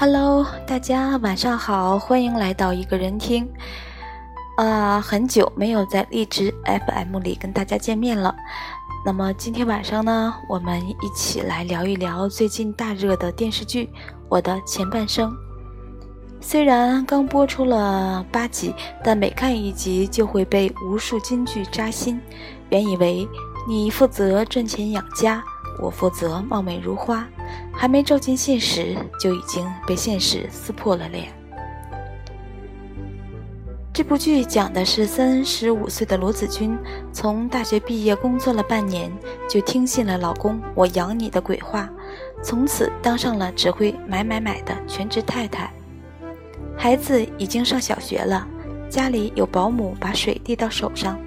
Hello，大家晚上好，欢迎来到一个人听。啊，很久没有在荔枝 FM 里跟大家见面了。那么今天晚上呢，我们一起来聊一聊最近大热的电视剧《我的前半生》。虽然刚播出了八集，但每看一集就会被无数金句扎心。原以为你负责赚钱养家，我负责貌美如花，还没照进现实，就已经被现实撕破了脸。这部剧讲的是三十五岁的罗子君，从大学毕业工作了半年，就听信了老公“我养你”的鬼话，从此当上了只会买买买的全职太太。孩子已经上小学了，家里有保姆把水递到手上。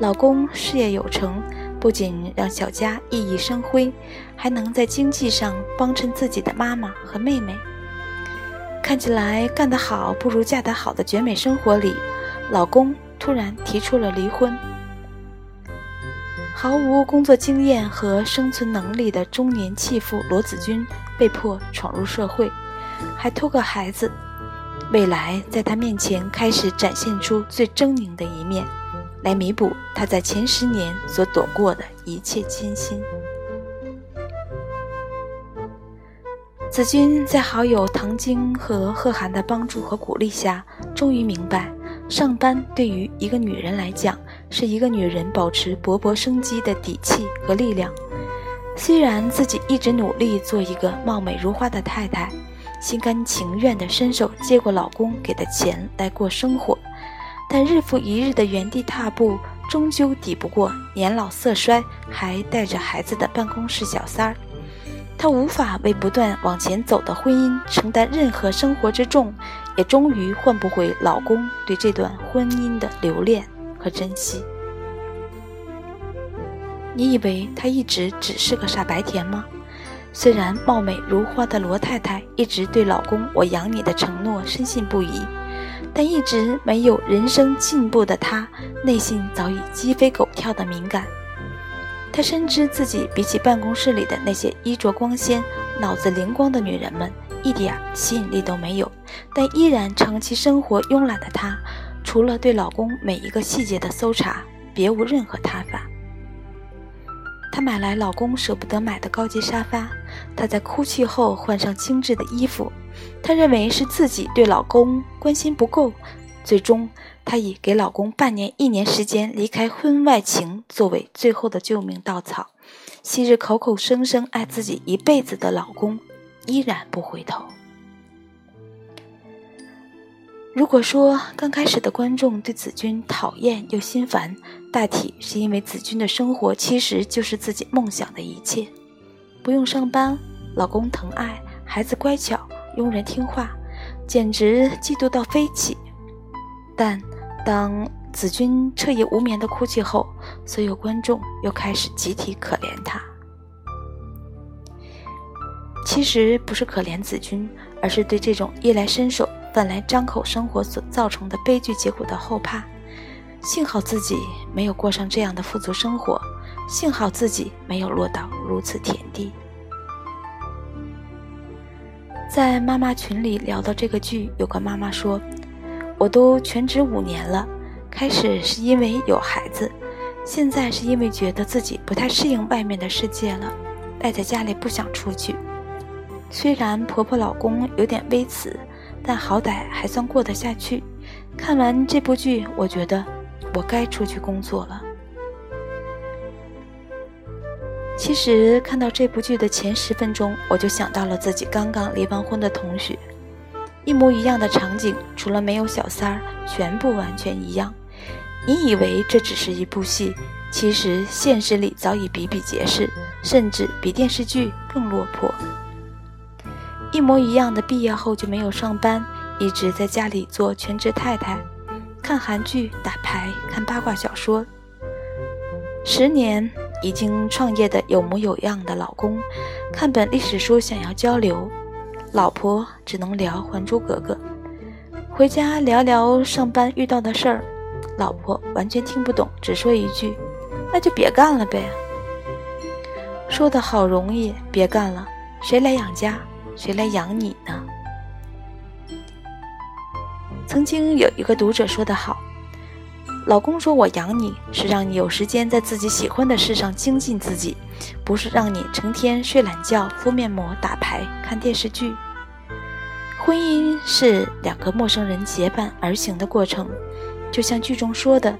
老公事业有成，不仅让小家熠熠生辉，还能在经济上帮衬自己的妈妈和妹妹。看起来干得好不如嫁得好的绝美生活里，老公突然提出了离婚。毫无工作经验和生存能力的中年弃妇罗子君被迫闯入社会，还偷个孩子，未来在她面前开始展现出最狰狞的一面。来弥补他在前十年所躲过的一切艰辛。子君在好友唐晶和贺涵的帮助和鼓励下，终于明白，上班对于一个女人来讲，是一个女人保持勃勃生机的底气和力量。虽然自己一直努力做一个貌美如花的太太，心甘情愿地伸手接过老公给的钱来过生活。但日复一日的原地踏步，终究抵不过年老色衰还带着孩子的办公室小三儿。她无法为不断往前走的婚姻承担任何生活之重，也终于换不回老公对这段婚姻的留恋和珍惜。你以为她一直只是个傻白甜吗？虽然貌美如花的罗太太一直对老公“我养你”的承诺深信不疑。但一直没有人生进步的她，内心早已鸡飞狗跳的敏感。她深知自己比起办公室里的那些衣着光鲜、脑子灵光的女人们，一点吸引力都没有。但依然长期生活慵懒的她，除了对老公每一个细节的搜查，别无任何他法。她买来老公舍不得买的高级沙发，她在哭泣后换上精致的衣服。她认为是自己对老公关心不够，最终她以给老公半年、一年时间离开婚外情作为最后的救命稻草。昔日口口声声爱自己一辈子的老公，依然不回头。如果说刚开始的观众对子君讨厌又心烦，大体是因为子君的生活其实就是自己梦想的一切，不用上班，老公疼爱，孩子乖巧。佣人听话，简直嫉妒到飞起。但当子君彻夜无眠的哭泣后，所有观众又开始集体可怜他。其实不是可怜子君，而是对这种衣来伸手、饭来张口生活所造成的悲剧结果的后怕。幸好自己没有过上这样的富足生活，幸好自己没有落到如此田地。在妈妈群里聊到这个剧，有个妈妈说：“我都全职五年了，开始是因为有孩子，现在是因为觉得自己不太适应外面的世界了，待在家里不想出去。虽然婆婆老公有点微词，但好歹还算过得下去。看完这部剧，我觉得我该出去工作了。”其实看到这部剧的前十分钟，我就想到了自己刚刚离完婚的同学，一模一样的场景，除了没有小三儿，全部完全一样。你以为这只是一部戏，其实现实里早已比比皆是，甚至比电视剧更落魄。一模一样的毕业后就没有上班，一直在家里做全职太太，看韩剧、打牌、看八卦小说，十年。已经创业的有模有样的老公，看本历史书想要交流，老婆只能聊《还珠格格》，回家聊聊上班遇到的事儿，老婆完全听不懂，只说一句：“那就别干了呗。”说的好容易，别干了，谁来养家？谁来养你呢？曾经有一个读者说得好：“老公说我养你是让你有时间在自己喜欢的事上精进自己，不是让你成天睡懒觉、敷面膜、打牌、看电视剧。”婚姻是两个陌生人结伴而行的过程，就像剧中说的，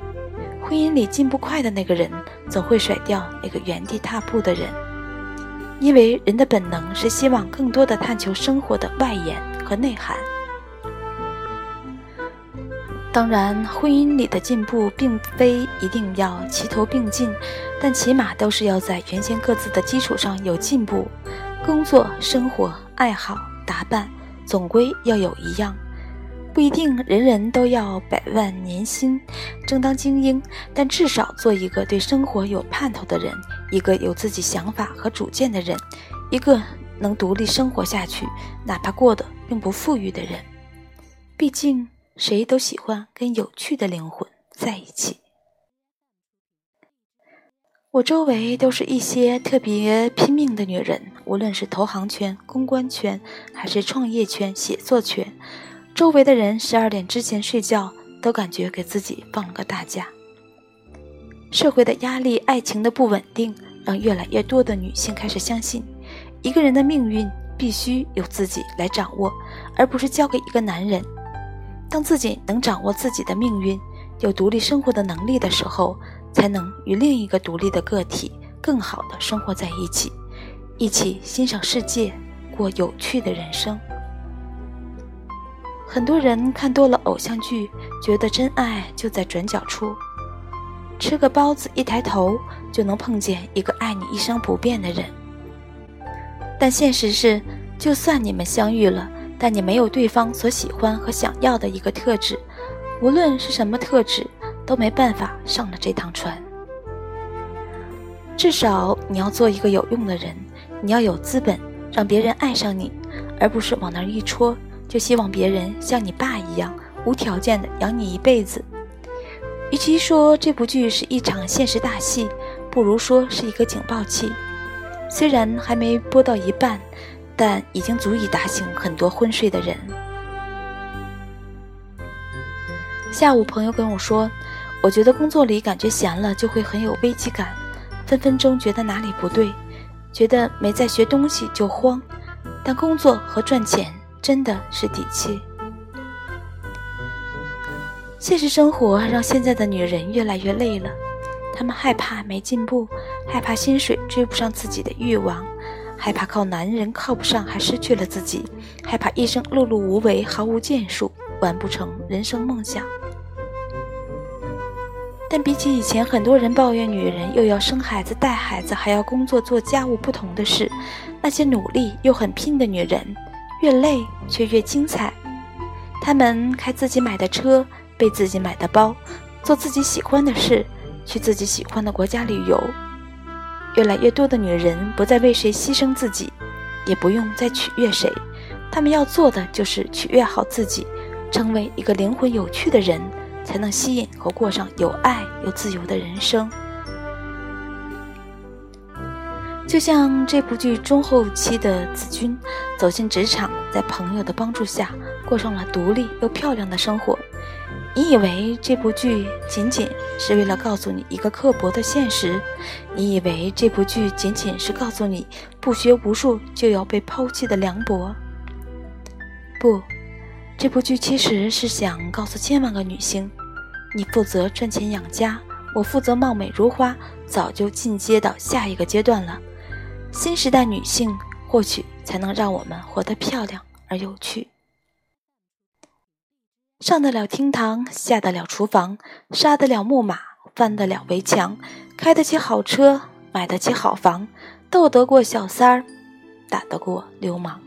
婚姻里进步快的那个人总会甩掉那个原地踏步的人，因为人的本能是希望更多的探求生活的外延和内涵。当然，婚姻里的进步并非一定要齐头并进，但起码都是要在原先各自的基础上有进步，工作、生活、爱好、打扮。总归要有一样，不一定人人都要百万年薪，正当精英，但至少做一个对生活有盼头的人，一个有自己想法和主见的人，一个能独立生活下去，哪怕过得并不富裕的人。毕竟，谁都喜欢跟有趣的灵魂在一起。我周围都是一些特别拼命的女人，无论是投行圈、公关圈，还是创业圈、写作圈，周围的人十二点之前睡觉，都感觉给自己放了个大假。社会的压力、爱情的不稳定，让越来越多的女性开始相信，一个人的命运必须由自己来掌握，而不是交给一个男人。当自己能掌握自己的命运，有独立生活的能力的时候。才能与另一个独立的个体更好的生活在一起，一起欣赏世界，过有趣的人生。很多人看多了偶像剧，觉得真爱就在转角处，吃个包子一抬头就能碰见一个爱你一生不变的人。但现实是，就算你们相遇了，但你没有对方所喜欢和想要的一个特质，无论是什么特质。都没办法上了这趟船。至少你要做一个有用的人，你要有资本让别人爱上你，而不是往那儿一戳就希望别人像你爸一样无条件的养你一辈子。与其说这部剧是一场现实大戏，不如说是一个警报器。虽然还没播到一半，但已经足以打醒很多昏睡的人。下午朋友跟我说。我觉得工作里感觉闲了就会很有危机感，分分钟觉得哪里不对，觉得没在学东西就慌。但工作和赚钱真的是底气。现实生活让现在的女人越来越累了，她们害怕没进步，害怕薪水追不上自己的欲望，害怕靠男人靠不上还失去了自己，害怕一生碌碌无为毫无建树，完不成人生梦想。但比起以前，很多人抱怨女人又要生孩子、带孩子，还要工作做家务，不同的是，那些努力又很拼的女人，越累却越精彩。她们开自己买的车，背自己买的包，做自己喜欢的事，去自己喜欢的国家旅游。越来越多的女人不再为谁牺牲自己，也不用再取悦谁，她们要做的就是取悦好自己，成为一个灵魂有趣的人。才能吸引和过上有爱又自由的人生。就像这部剧中后期的子君走进职场，在朋友的帮助下过上了独立又漂亮的生活。你以为这部剧仅仅是为了告诉你一个刻薄的现实？你以为这部剧仅仅是告诉你不学无术就要被抛弃的凉薄？不。这部剧其实是想告诉千万个女性：你负责赚钱养家，我负责貌美如花，早就进阶到下一个阶段了。新时代女性或许才能让我们活得漂亮而有趣。上得了厅堂，下得了厨房，杀得了木马，翻得了围墙，开得起好车，买得起好房，斗得过小三儿，打得过流氓。